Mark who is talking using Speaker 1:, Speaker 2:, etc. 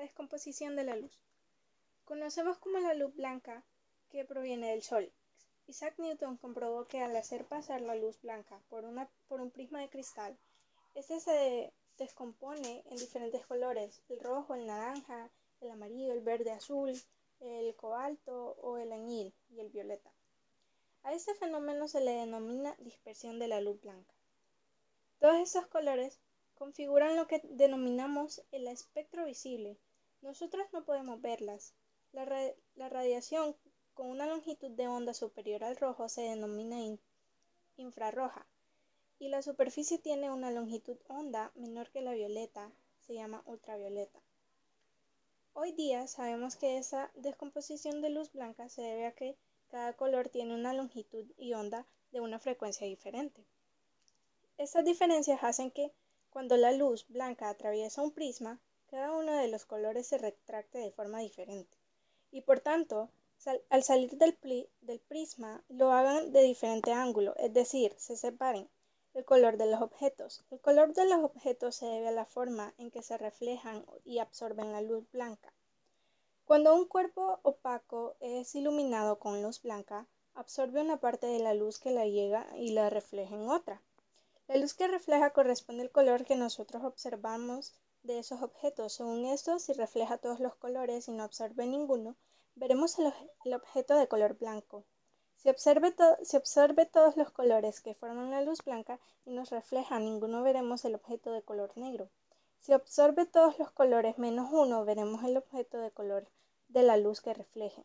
Speaker 1: Descomposición de la luz. Conocemos como la luz blanca que proviene del Sol. Isaac Newton comprobó que al hacer pasar la luz blanca por, por un prisma de cristal, este se descompone en diferentes colores, el rojo, el naranja, el amarillo, el verde azul, el cobalto o el añil y el violeta. A este fenómeno se le denomina dispersión de la luz blanca. Todos estos colores configuran lo que denominamos el espectro visible. Nosotros no podemos verlas. La, radiación con una longitud de onda superior al rojo se denomina infrarroja y la superficie tiene una longitud onda menor que la violeta, se llama ultravioleta. Hoy día sabemos que esa descomposición de luz blanca se debe a que cada color tiene una longitud y onda de una frecuencia diferente. Estas diferencias hacen que cuando la luz blanca atraviesa un prisma, cada uno de los colores se retracte de forma diferente y por tanto, al salir del, prisma lo hagan de diferente ángulo, es decir, se separen. El color de los objetos. El color de los objetos se debe a la forma en que se reflejan y absorben la luz blanca. Cuando un cuerpo opaco es iluminado con luz blanca, absorbe una parte de la luz que la llega y la refleja en otra. La luz que refleja corresponde al color que nosotros observamos de esos objetos. Según esto, si refleja todos los colores y no absorbe ninguno, veremos el, objeto de color blanco. Si observe todos los colores que forman la luz blanca y nos refleja ninguno, veremos el objeto de color negro. Si absorbe todos los colores menos uno, veremos el objeto de color de la luz que refleje.